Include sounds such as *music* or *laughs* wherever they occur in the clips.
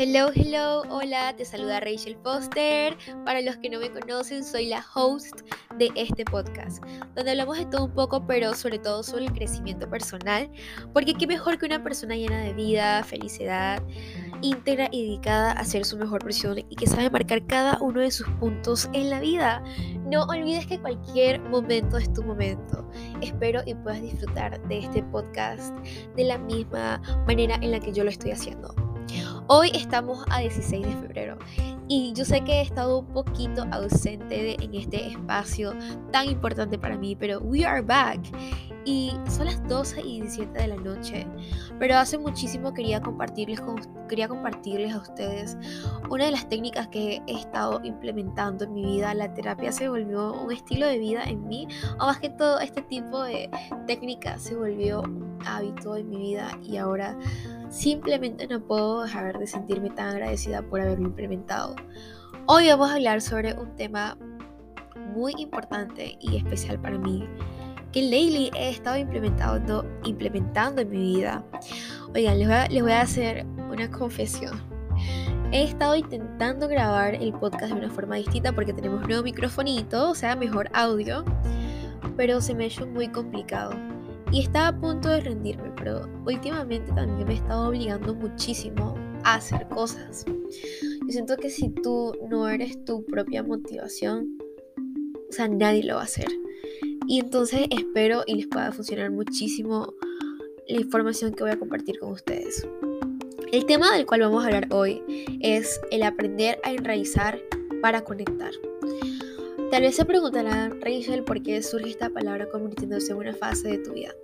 Hello, hello, hola, te saluda Rachel Foster. Para los que no me conocen, soy la host de este podcast, donde hablamos de todo un poco, pero sobre todo sobre el crecimiento personal, porque qué mejor que una persona llena de vida, felicidad, íntegra y dedicada a ser su mejor versión y que sabe marcar cada uno de sus puntos en la vida. No olvides que cualquier momento es tu momento. Espero y puedas disfrutar de este podcast de la misma manera en la que yo lo estoy haciendo. Hoy estamos a 16 de febrero y yo sé que he estado un poquito ausente en este espacio tan importante para mí, pero we are back. Y son las 12 y 17 de la noche, pero hace muchísimo quería compartirles, quería compartirles a ustedes una de las técnicas que he estado implementando en mi vida. La terapia se volvió un estilo de vida en mí, o más que todo este tipo de técnica se volvió un hábito en mi vida y ahora simplemente no puedo dejar de sentirme tan agradecida por haberlo implementado. Hoy vamos a hablar sobre un tema muy importante y especial para mí que lately he estado implementando, implementando en mi vida. Oigan, les voy, a, hacer una confesión. He estado intentando grabar el podcast de una forma distinta porque tenemos nuevo microfonito, o sea, mejor audio, pero se me ha muy complicado y estaba a punto de rendirme, pero últimamente también me he estado obligando muchísimo a hacer cosas. Yo siento que si tú no eres tu propia motivación, o sea, nadie lo va a hacer. Y entonces espero y les pueda funcionar muchísimo la información que voy a compartir con ustedes. El tema del cual vamos a hablar hoy es el aprender a enraizar para conectar. Tal vez se preguntarán, Rachel, por qué surge esta palabra convirtiéndose en una fase de tu vida.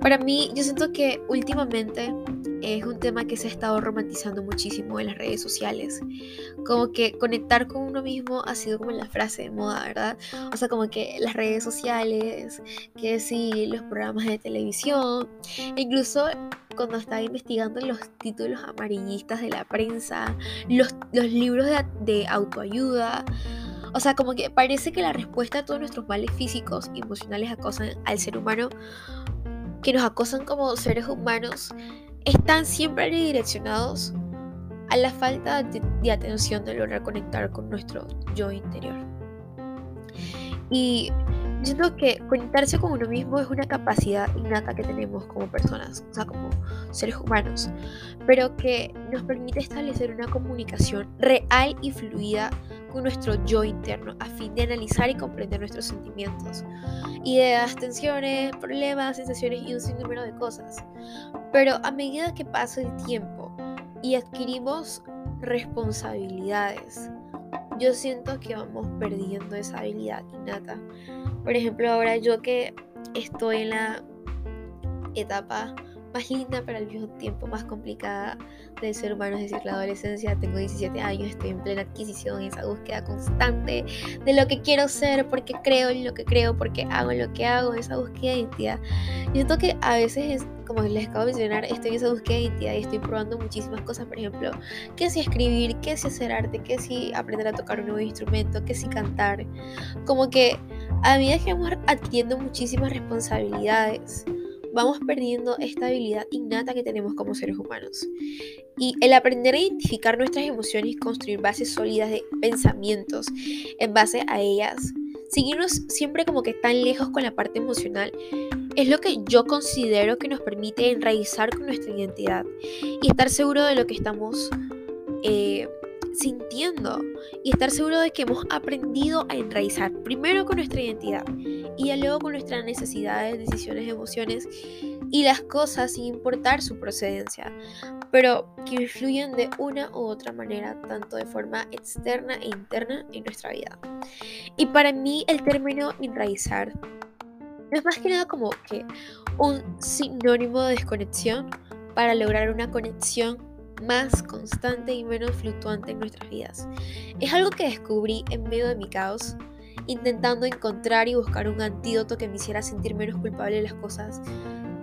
Para mí, yo siento que últimamente es un tema que se ha estado romantizando muchísimo en las redes sociales. Como que conectar con uno mismo ha sido como la frase de moda, ¿verdad? O sea, como que las redes sociales, que sí, los programas de televisión, incluso cuando estaba investigando los títulos amarillistas de la prensa, los, los libros de, de autoayuda. O sea, como que parece que la respuesta a todos nuestros males físicos y emocionales acosan al ser humano, que nos acosan como seres humanos, están siempre redireccionados a la falta de, atención de lograr conectar con nuestro yo interior. Y siento que conectarse con uno mismo es una capacidad innata que tenemos como personas, o sea, como seres humanos, pero que nos permite establecer una comunicación real y fluida con nuestro yo interno a fin de analizar y comprender nuestros sentimientos, ideas, tensiones, problemas, sensaciones y un sinnúmero de cosas. Pero a medida que pasa el tiempo y adquirimos responsabilidades, yo siento que vamos perdiendo esa habilidad innata. Por ejemplo, ahora yo que estoy en la etapa más linda, pero al mismo tiempo más complicada del ser humano, es decir, la adolescencia. Tengo 17 años, estoy en plena adquisición, esa búsqueda constante de lo que quiero ser, porque creo en lo que creo, porque hago lo que hago, esa búsqueda de identidad. Yo siento que a veces, como les acabo de mencionar, estoy en esa búsqueda de identidad y estoy probando muchísimas cosas, por ejemplo, qué si escribir, qué si hacer arte, qué si aprender a tocar un nuevo instrumento, qué si cantar. Como que a medida que vamos adquiriendo muchísimas responsabilidades, vamos perdiendo esta habilidad innata que tenemos como seres humanos. Y el aprender a identificar nuestras emociones y construir bases sólidas de pensamientos en base a ellas, seguirnos siempre como que tan lejos con la parte emocional, es lo que yo considero que nos permite enraizar con nuestra identidad y estar seguro de lo que estamos eh, sintiendo y estar seguro de que hemos aprendido a enraizar primero con nuestra identidad y luego con nuestras necesidades, decisiones, emociones y las cosas sin importar su procedencia, pero que influyen de una u otra manera, tanto de forma externa e interna en nuestra vida. Y para mí el término enraizar es más que nada como que un sinónimo de desconexión para lograr una conexión más constante y menos fluctuante en nuestras vidas. Es algo que descubrí en medio de mi caos, intentando encontrar y buscar un antídoto que me hiciera sentir menos culpable de las cosas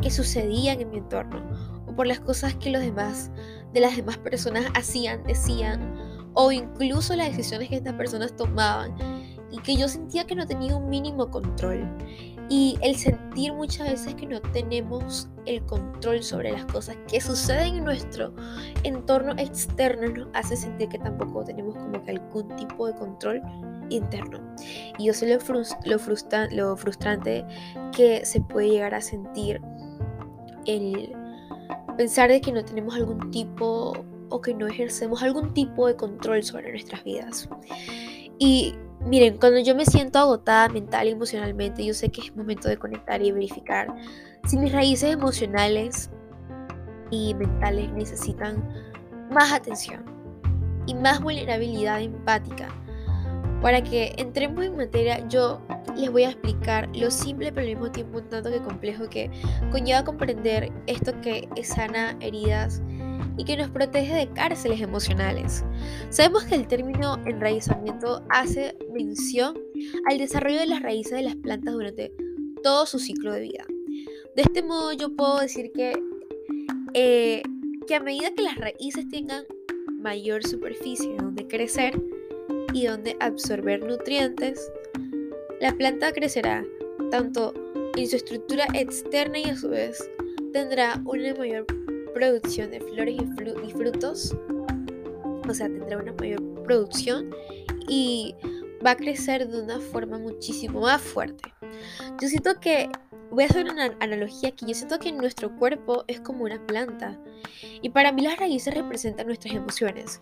que sucedían en mi entorno o por las cosas que los demás, de las demás personas hacían, decían o incluso las decisiones que estas personas tomaban y que yo sentía que no tenía un mínimo control. Y el sentir muchas veces que no tenemos el control sobre las cosas que suceden en nuestro entorno externo nos hace sentir que tampoco tenemos como que algún tipo de control interno. Y yo sé lo, lo, lo frustrante que se puede llegar a sentir el pensar de que no tenemos algún tipo o que no ejercemos algún tipo de control sobre nuestras vidas. Y miren, cuando yo me siento agotada mental y emocionalmente, yo sé que es momento de conectar y verificar si mis raíces emocionales y mentales necesitan más atención y más vulnerabilidad empática. Para que entremos en materia, yo les voy a explicar lo simple pero al mismo tiempo un tanto que complejo que conlleva comprender esto que sana heridas y que nos protege de cárceles emocionales. Sabemos que el término enraizamiento hace mención al desarrollo de las raíces de las plantas durante todo su ciclo de vida. De este modo yo puedo decir que, eh, que a medida que las raíces tengan mayor superficie donde crecer y donde absorber nutrientes, la planta crecerá tanto en su estructura externa y a su vez tendrá una mayor producción de flores y, frutos, o sea, tendrá una mayor producción y va a crecer de una forma muchísimo más fuerte. Yo siento que, voy a hacer una analogía aquí, yo siento que nuestro cuerpo es como una planta y para mí las raíces representan nuestras emociones,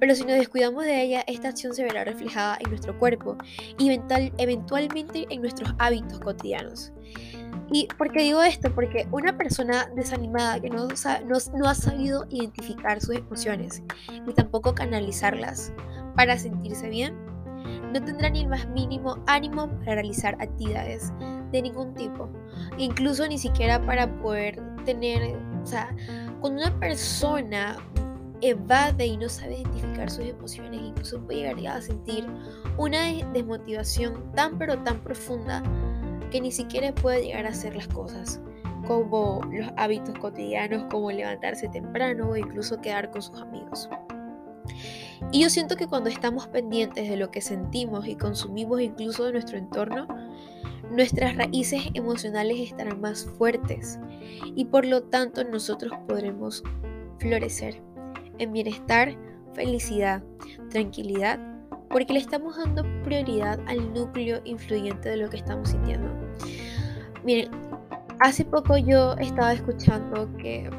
pero si nos descuidamos de ella, esta acción se verá reflejada en nuestro cuerpo y eventualmente en nuestros hábitos cotidianos. ¿Y por qué digo esto? Porque una persona desanimada que no, no, ha sabido identificar sus emociones y tampoco canalizarlas para sentirse bien, no tendrá ni el más mínimo ánimo para realizar actividades de ningún tipo, incluso ni siquiera para poder tener, o sea, cuando una persona evade y no sabe identificar sus emociones, incluso puede llegar a sentir una desmotivación tan pero tan profunda que ni siquiera puede llegar a hacer las cosas, como los hábitos cotidianos, como levantarse temprano o incluso quedar con sus amigos. Y yo siento que cuando estamos pendientes de lo que sentimos y consumimos incluso de nuestro entorno, nuestras raíces emocionales estarán más fuertes y por lo tanto nosotros podremos florecer en bienestar, felicidad, tranquilidad porque le estamos dando prioridad al núcleo influyente de lo que estamos sintiendo. Miren, hace poco yo estaba escuchando que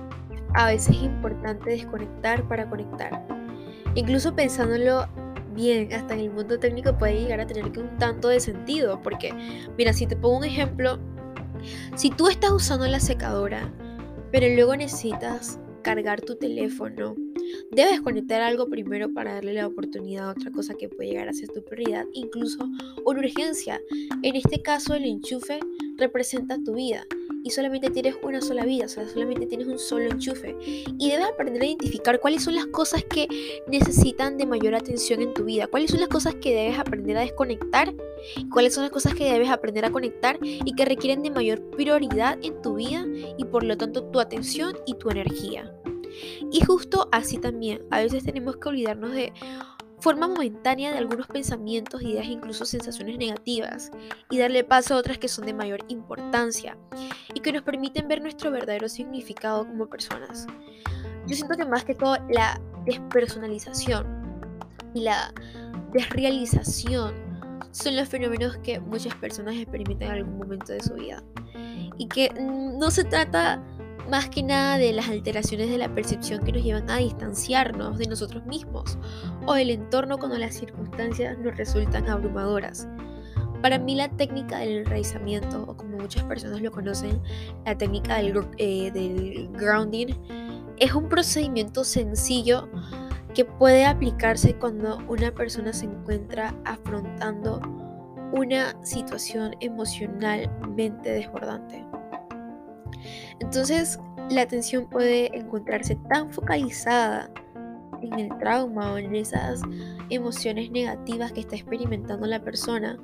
a veces es importante desconectar para conectar. Incluso pensándolo bien, hasta en el mundo técnico puede llegar a tener que un tanto de sentido, porque mira, si te pongo un ejemplo, si tú estás usando la secadora, pero luego necesitas cargar tu teléfono Debes conectar algo primero para darle la oportunidad a otra cosa que puede llegar a ser tu prioridad, incluso una urgencia. En este caso, el enchufe representa tu vida y solamente tienes una sola vida, o sea, solamente tienes un solo enchufe. Y debes aprender a identificar cuáles son las cosas que necesitan de mayor atención en tu vida, cuáles son las cosas que debes aprender a desconectar, cuáles son las cosas que debes aprender a conectar y que requieren de mayor prioridad en tu vida y por lo tanto tu atención y tu energía. Y justo así también, a veces tenemos que olvidarnos de forma momentánea de algunos pensamientos, ideas e incluso sensaciones negativas y darle paso a otras que son de mayor importancia y que nos permiten ver nuestro verdadero significado como personas. Yo siento que más que todo la despersonalización y la desrealización son los fenómenos que muchas personas experimentan en algún momento de su vida y que no se trata más que nada de las alteraciones de la percepción que nos llevan a distanciarnos de nosotros mismos o del entorno cuando las circunstancias nos resultan abrumadoras. Para mí la técnica del enraizamiento, o como muchas personas lo conocen, la técnica del, eh, del grounding, es un procedimiento sencillo que puede aplicarse cuando una persona se encuentra afrontando una situación emocionalmente desbordante. Entonces, la atención puede encontrarse tan focalizada en el trauma o en esas emociones negativas que está experimentando la persona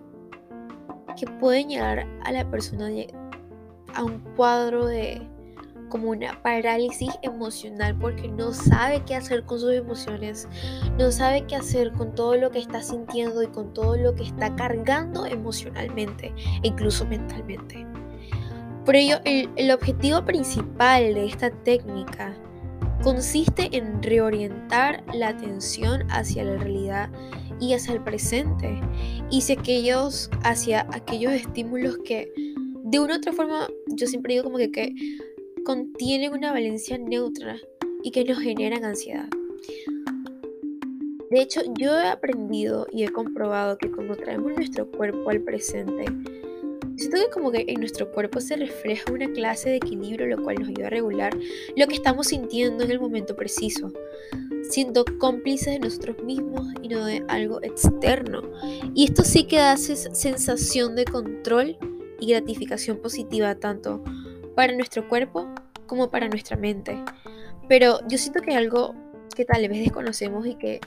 que pueden llegar a la persona a un cuadro de como una parálisis emocional porque no sabe qué hacer con sus emociones, no sabe qué hacer con todo lo que está sintiendo y con todo lo que está cargando emocionalmente e incluso mentalmente. Por ello, el, objetivo principal de esta técnica consiste en reorientar la atención hacia la realidad y hacia el presente y hacia aquellos, hacia aquellos estímulos que de una u otra forma yo siempre digo como que, que contienen una valencia neutra y que nos generan ansiedad. De hecho, yo he aprendido y he comprobado que cuando traemos nuestro cuerpo al presente, siento que como que en nuestro cuerpo se refleja una clase de equilibrio, lo cual nos ayuda a regular lo que estamos sintiendo en el momento preciso, siendo cómplices de nosotros mismos y no de algo externo. Y esto sí que hace sensación de control y gratificación positiva tanto para nuestro cuerpo como para nuestra mente. Pero yo siento que algo que tal vez desconocemos y que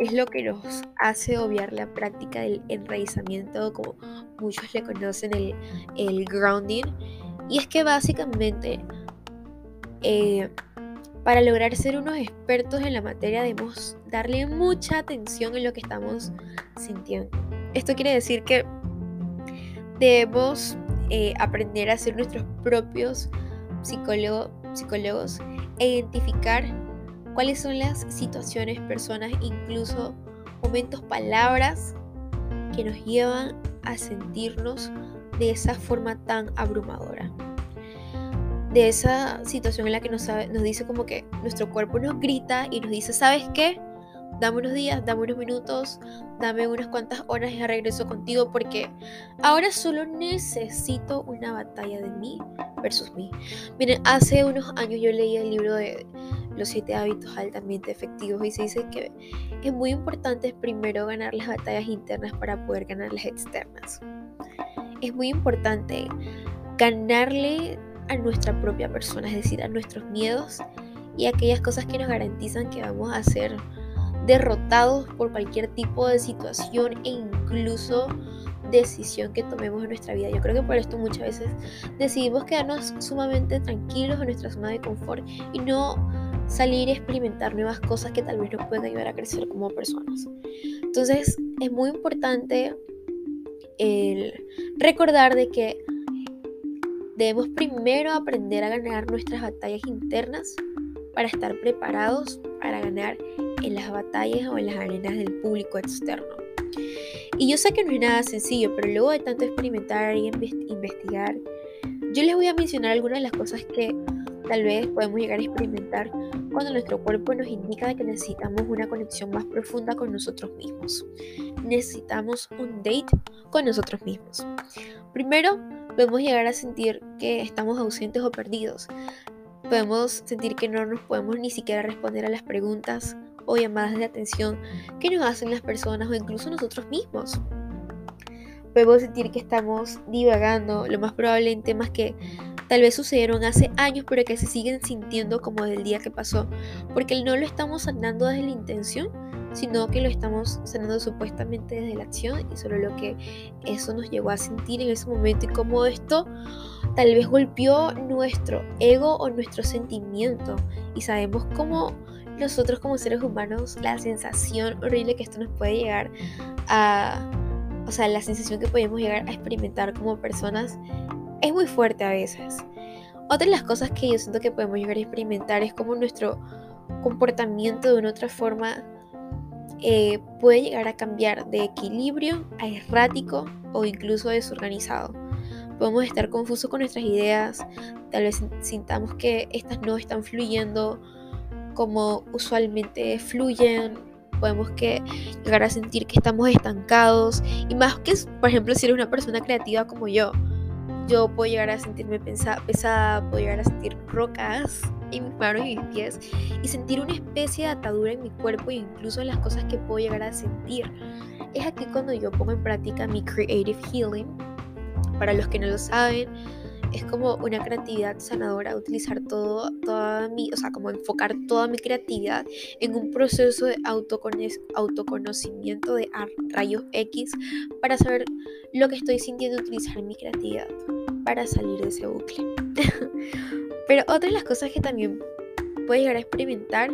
es lo que nos hace obviar la práctica del enraizamiento, como muchos le conocen, el, el grounding. Y es que básicamente eh, para lograr ser unos expertos en la materia debemos darle mucha atención en lo que estamos sintiendo. Esto quiere decir que debemos eh, aprender a ser nuestros propios psicólogos e identificar cuáles son las situaciones, personas, incluso momentos, palabras que nos llevan a sentirnos de esa forma tan abrumadora. De esa situación en la que nos, dice como que nuestro cuerpo nos grita y nos dice, ¿sabes qué? Dame unos días, dame unos minutos, dame unas cuantas horas y regreso contigo porque ahora solo necesito una batalla de mí versus mí. Miren, hace unos años yo leí el libro de Los siete hábitos altamente efectivos y se dice que es muy importante primero ganar las batallas internas para poder ganar las externas. Es muy importante ganarle a nuestra propia persona, es decir, a nuestros miedos y aquellas cosas que nos garantizan que vamos a hacer derrotados por cualquier tipo de situación e incluso decisión que tomemos en nuestra vida. Yo creo que por esto muchas veces decidimos quedarnos sumamente tranquilos en nuestra zona de confort y no salir a experimentar nuevas cosas que tal vez nos puedan ayudar a crecer como personas. Entonces es muy importante el recordar de que debemos primero aprender a ganar nuestras batallas internas para estar preparados para ganar en las batallas o en las arenas del público externo. Y yo sé que no es nada sencillo, pero luego de tanto experimentar y investigar, yo les voy a mencionar algunas de las cosas que tal vez podemos llegar a experimentar cuando nuestro cuerpo nos indica que necesitamos una conexión más profunda con nosotros mismos. Necesitamos un date con nosotros mismos. Primero, podemos llegar a sentir que estamos ausentes o perdidos. Podemos sentir que no nos podemos ni siquiera responder a las preguntas o llamadas de atención que nos hacen las personas o incluso nosotros mismos. Podemos sentir que estamos divagando, lo más probable en temas que tal vez sucedieron hace años, pero que se siguen sintiendo como del día que pasó, porque no lo estamos sanando desde la intención, sino que lo estamos sanando supuestamente desde la acción y solo lo que eso nos llevó a sentir en ese momento y cómo esto tal vez golpeó nuestro ego o nuestro sentimiento y sabemos cómo nosotros como seres humanos la sensación horrible que esto nos puede llegar a, o sea, la sensación que podemos llegar a experimentar como personas es muy fuerte a veces. Otra de las cosas que yo siento que podemos llegar a experimentar es como nuestro comportamiento de una otra forma eh, puede llegar a cambiar de equilibrio a errático o incluso desorganizado. Podemos estar confusos con nuestras ideas, tal vez sintamos que estas no están fluyendo como usualmente fluyen, podemos que llegar a sentir que estamos estancados y más que, por ejemplo, si eres una persona creativa como yo, yo puedo llegar a sentirme pesada, puedo llegar a sentir rocas en mis manos y mis pies y sentir una especie de atadura en mi cuerpo e incluso en las cosas que puedo llegar a sentir. Es aquí cuando yo pongo en práctica mi creative healing. Para los que no lo saben, es como una creatividad sanadora, utilizar todo, toda mi, o sea, como enfocar toda mi creatividad en un proceso de autoconocimiento de rayos X para saber lo que estoy sintiendo, utilizar mi creatividad para salir de ese bucle. *laughs* Pero otra de las cosas que también puedes llegar a experimentar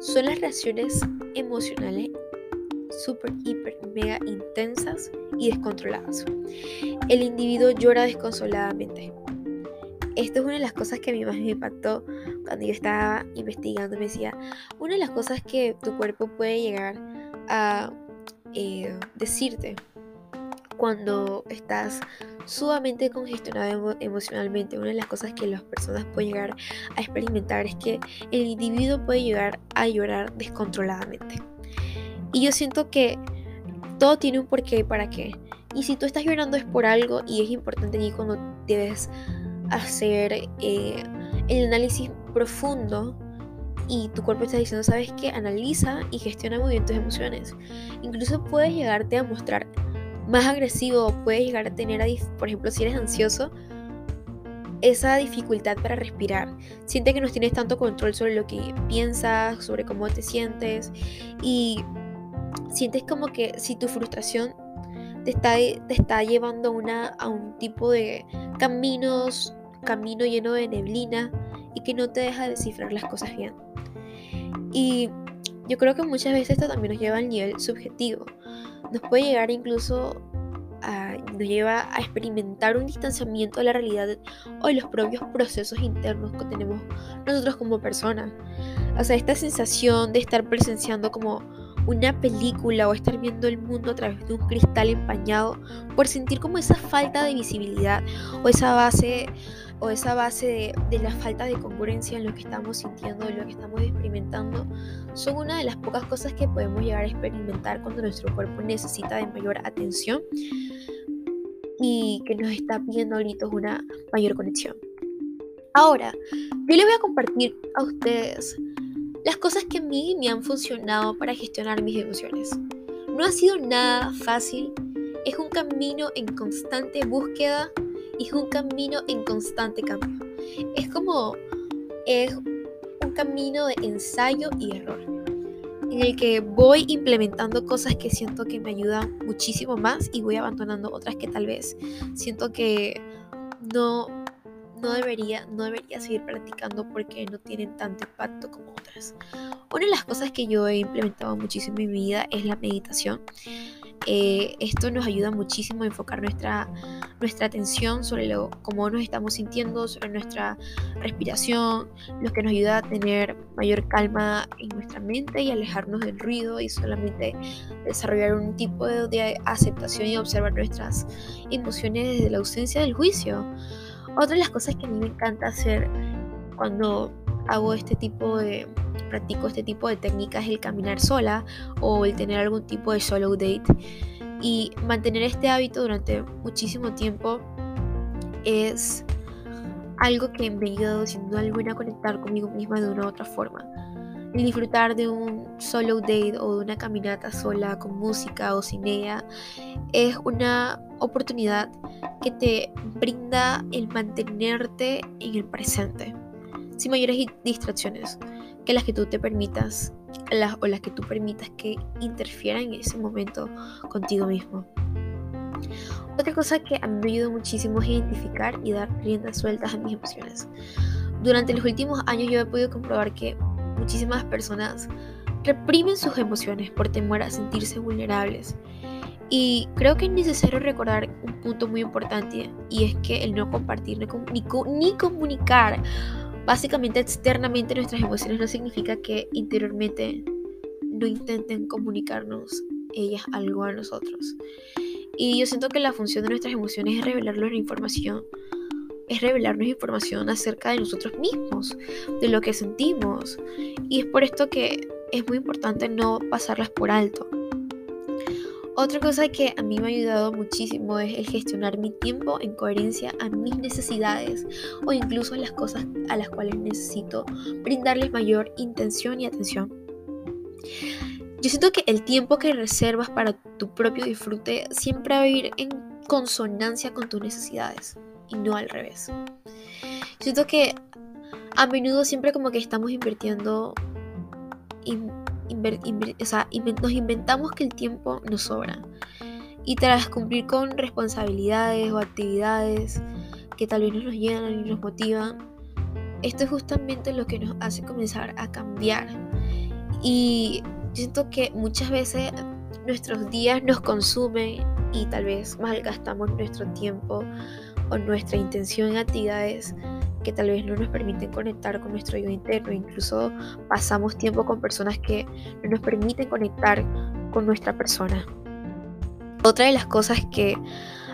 son las reacciones emocionales súper, hiper, mega intensas y descontroladas. El individuo llora desconsoladamente. Esto es una de las cosas que a mí más me impactó cuando yo estaba investigando. Me decía, una de las cosas que tu cuerpo puede llegar a eh, decirte cuando estás sumamente congestionado emocionalmente, una de las cosas que las personas pueden llegar a experimentar es que el individuo puede llegar a llorar descontroladamente. Y yo siento que todo tiene un porqué y para qué. Y si tú estás llorando es por algo y es importante allí cuando debes hacer eh, el análisis profundo y tu cuerpo está diciendo, ¿sabes qué? Analiza y gestiona muy bien tus emociones. Incluso puedes llegarte a mostrar más agresivo, puedes llegar a tener, por ejemplo, si eres ansioso, esa dificultad para respirar. Siente que no tienes tanto control sobre lo que piensas, sobre cómo te sientes y sientes como que si tu frustración te está, te está llevando una, a un tipo de caminos, camino lleno de neblina y que no te deja descifrar las cosas bien. Y yo creo que muchas veces esto también nos lleva al nivel subjetivo. Nos puede llegar incluso a, nos lleva a experimentar un distanciamiento de la realidad o de los propios procesos internos que tenemos nosotros como personas. O sea, esta sensación de estar presenciando como una película o estar viendo el mundo a través de un cristal empañado por sentir como esa falta de visibilidad o esa base o esa base de, la falta de congruencia en lo que estamos sintiendo, en lo que estamos experimentando, son una de las pocas cosas que podemos llegar a experimentar cuando nuestro cuerpo necesita de mayor atención y que nos está pidiendo ahorita una mayor conexión. Ahora, yo les voy a compartir a ustedes las cosas que a mí me han funcionado para gestionar mis emociones. No ha sido nada fácil, es un camino en constante búsqueda es un camino en constante cambio. Es como es un camino de ensayo y error en el que voy implementando cosas que siento que me ayudan muchísimo más y voy abandonando otras que tal vez siento que no no debería, no debería seguir practicando porque no tienen tanto impacto como otras. Una de las cosas que yo he implementado muchísimo en mi vida es la meditación. Eh, esto nos ayuda muchísimo a enfocar nuestra, nuestra atención sobre lo, cómo nos estamos sintiendo, sobre nuestra respiración, lo que nos ayuda a tener mayor calma en nuestra mente y alejarnos del ruido y solamente desarrollar un tipo de, de aceptación y observar nuestras emociones desde la ausencia del juicio. Otra de las cosas que a mí me encanta hacer cuando hago este tipo de practico este tipo de técnicas el caminar sola o el tener algún tipo de solo date. Y mantener este hábito durante muchísimo tiempo es algo que me ha ayudado sin duda alguna a conectar conmigo misma de una u otra forma. El disfrutar de un solo date o de una caminata sola con música o sin ella es una oportunidad que te brinda el mantenerte en el presente, sin mayores distracciones que las que tú te permitas las, o las que tú permitas que interfieran en ese momento contigo mismo. Otra cosa que a mí me ayudó muchísimo es identificar y dar riendas sueltas a mis emociones. Durante los últimos años yo he podido comprobar que muchísimas personas reprimen sus emociones por temor a sentirse vulnerables. Y creo que es necesario recordar un punto muy importante y es que el no compartir ni comunicar Básicamente, externamente nuestras emociones no significa que interiormente no intenten comunicarnos ellas algo a nosotros. Y yo siento que la función de nuestras emociones es revelarnos la información, es revelarnos información acerca de nosotros mismos, de lo que sentimos. Y es por esto que es muy importante no pasarlas por alto. Otra cosa que a mí me ha ayudado muchísimo es el gestionar mi tiempo en coherencia a mis necesidades o incluso a las cosas a las cuales necesito brindarles mayor intención y atención. Yo siento que el tiempo que reservas para tu propio disfrute siempre va a ir en consonancia con tus necesidades y no al revés. Siento que a menudo siempre como que estamos invirtiendo nos inventamos que el tiempo nos sobra. Y tras cumplir con responsabilidades o actividades que tal vez no nos llenan y nos motivan, esto es justamente lo que nos hace comenzar a cambiar. Y siento que muchas veces nuestros días nos consumen y tal vez malgastamos nuestro tiempo o nuestra intención en actividades que tal vez no nos permiten conectar con nuestro yo interno. Incluso pasamos tiempo con personas que no nos permiten conectar con nuestra persona. Otra de las cosas que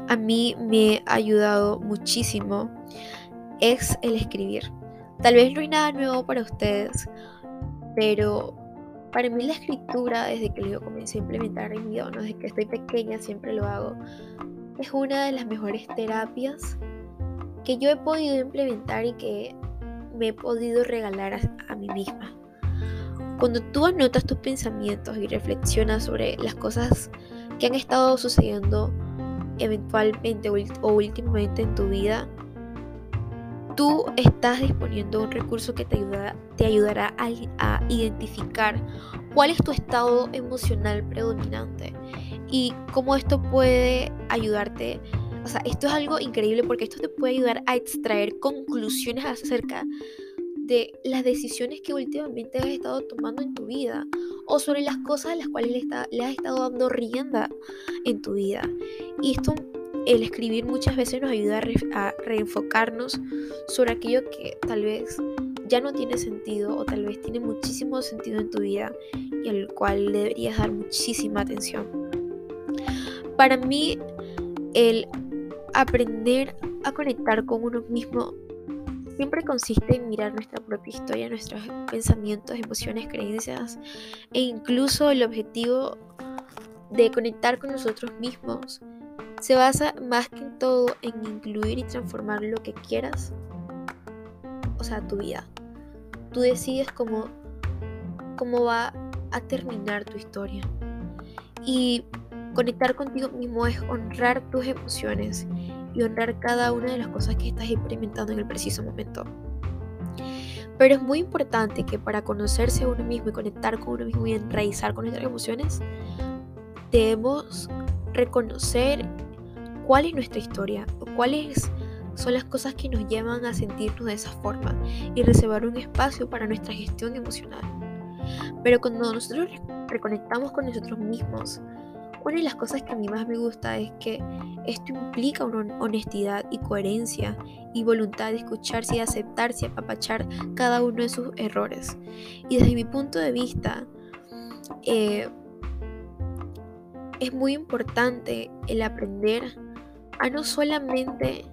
a mí me ha ayudado muchísimo es el escribir. Tal vez no hay nada nuevo para ustedes, pero para mí la escritura, desde que yo comencé a implementar en mi vida, desde que estoy pequeña siempre lo hago, es una de las mejores terapias que yo he podido implementar y que me he podido regalar a, mí misma. Cuando tú anotas tus pensamientos y reflexionas sobre las cosas que han estado sucediendo eventualmente o últimamente en tu vida, tú estás disponiendo un recurso que te, ayuda, te ayudará a, a, identificar cuál es tu estado emocional predominante y cómo esto puede ayudarte. O sea, esto es algo increíble porque esto te puede ayudar a extraer conclusiones acerca de las decisiones que últimamente has estado tomando en tu vida o sobre las cosas a las cuales le, le has estado dando rienda en tu vida. Y esto el escribir muchas veces nos ayuda a, reenfocarnos sobre aquello que tal vez ya no tiene sentido o tal vez tiene muchísimo sentido en tu vida y al cual deberías dar muchísima atención. Para mí, el aprender a conectar con uno mismo siempre consiste en mirar nuestra propia historia, nuestros pensamientos, emociones, creencias e incluso el objetivo de conectar con nosotros mismos se basa más que en todo en incluir y transformar lo que quieras, o sea, tu vida. Tú decides cómo, cómo va a terminar tu historia. Y conectar contigo mismo es honrar tus emociones y honrar cada una de las cosas que estás experimentando en el preciso momento. Pero es muy importante que para conocerse a uno mismo y conectar con uno mismo y enraizar con nuestras emociones, debemos reconocer cuál es nuestra historia cuáles son las cosas que nos llevan a sentirnos de esa forma y reservar un espacio para nuestra gestión emocional. Pero cuando nosotros reconectamos con nosotros mismos, una de las cosas que a mí más me gusta es que esto implica una honestidad y coherencia y voluntad de escucharse y aceptarse y apapachar cada uno de sus errores. Y desde mi punto de vista, eh, es muy importante el aprender a no solamente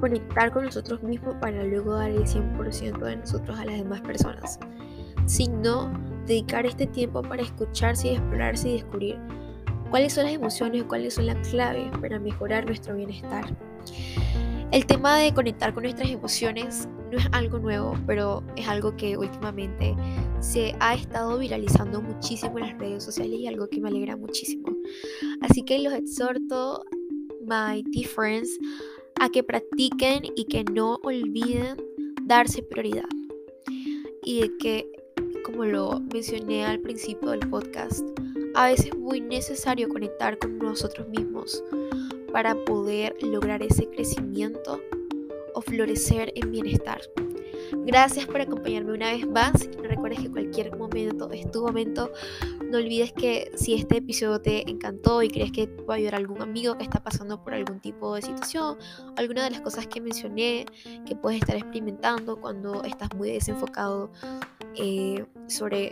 conectar con nosotros mismos para luego dar el 100% de nosotros a las demás personas, sino dedicar este tiempo para escucharse y explorarse y descubrir cuáles son las emociones, cuáles son las claves para mejorar nuestro bienestar. El tema de conectar con nuestras emociones no es algo nuevo, pero es algo que últimamente se ha estado viralizando muchísimo en las redes sociales y algo que me alegra muchísimo. Así que los exhorto My Difference a que practiquen y que no olviden darse prioridad. Y de que, como lo mencioné al principio del podcast, a veces es muy necesario conectar con nosotros mismos para poder lograr ese crecimiento o florecer en bienestar. Gracias por acompañarme una vez más. Y recuerdes que cualquier momento es tu momento. No olvides que si este episodio te encantó y crees que puede ayudar a algún amigo que está pasando por algún tipo de situación, alguna de las cosas que mencioné que puedes estar experimentando cuando estás muy desenfocado eh, sobre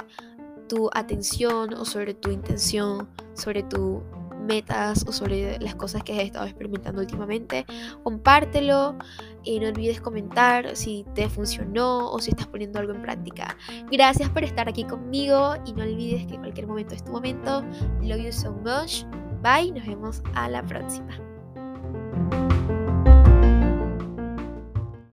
tu atención o sobre tu intención, sobre tu metas o sobre las cosas que has estado experimentando últimamente, compártelo y no olvides comentar si te funcionó o si estás poniendo algo en práctica. Gracias por estar aquí conmigo y no olvides que cualquier momento es tu momento. Love you so much. Bye, nos vemos a la próxima.